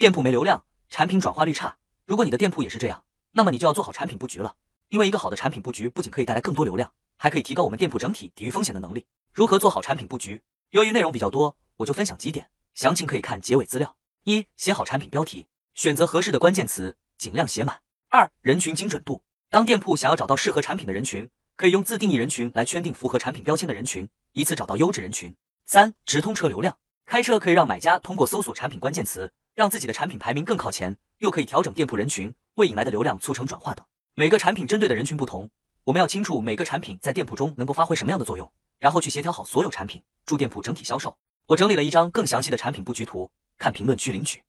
店铺没流量，产品转化率差。如果你的店铺也是这样，那么你就要做好产品布局了。因为一个好的产品布局不仅可以带来更多流量，还可以提高我们店铺整体抵御风险的能力。如何做好产品布局？由于内容比较多，我就分享几点，详情可以看结尾资料。一、写好产品标题，选择合适的关键词，尽量写满。二、人群精准度，当店铺想要找到适合产品的人群，可以用自定义人群来圈定符合产品标签的人群，一次找到优质人群。三、直通车流量，开车可以让买家通过搜索产品关键词，让自己的产品排名更靠前，又可以调整店铺人群，为引来的流量促成转化等。每个产品针对的人群不同，我们要清楚每个产品在店铺中能够发挥什么样的作用，然后去协调好所有产品，助店铺整体销售。我整理了一张更详细的产品布局图，看评论区领取。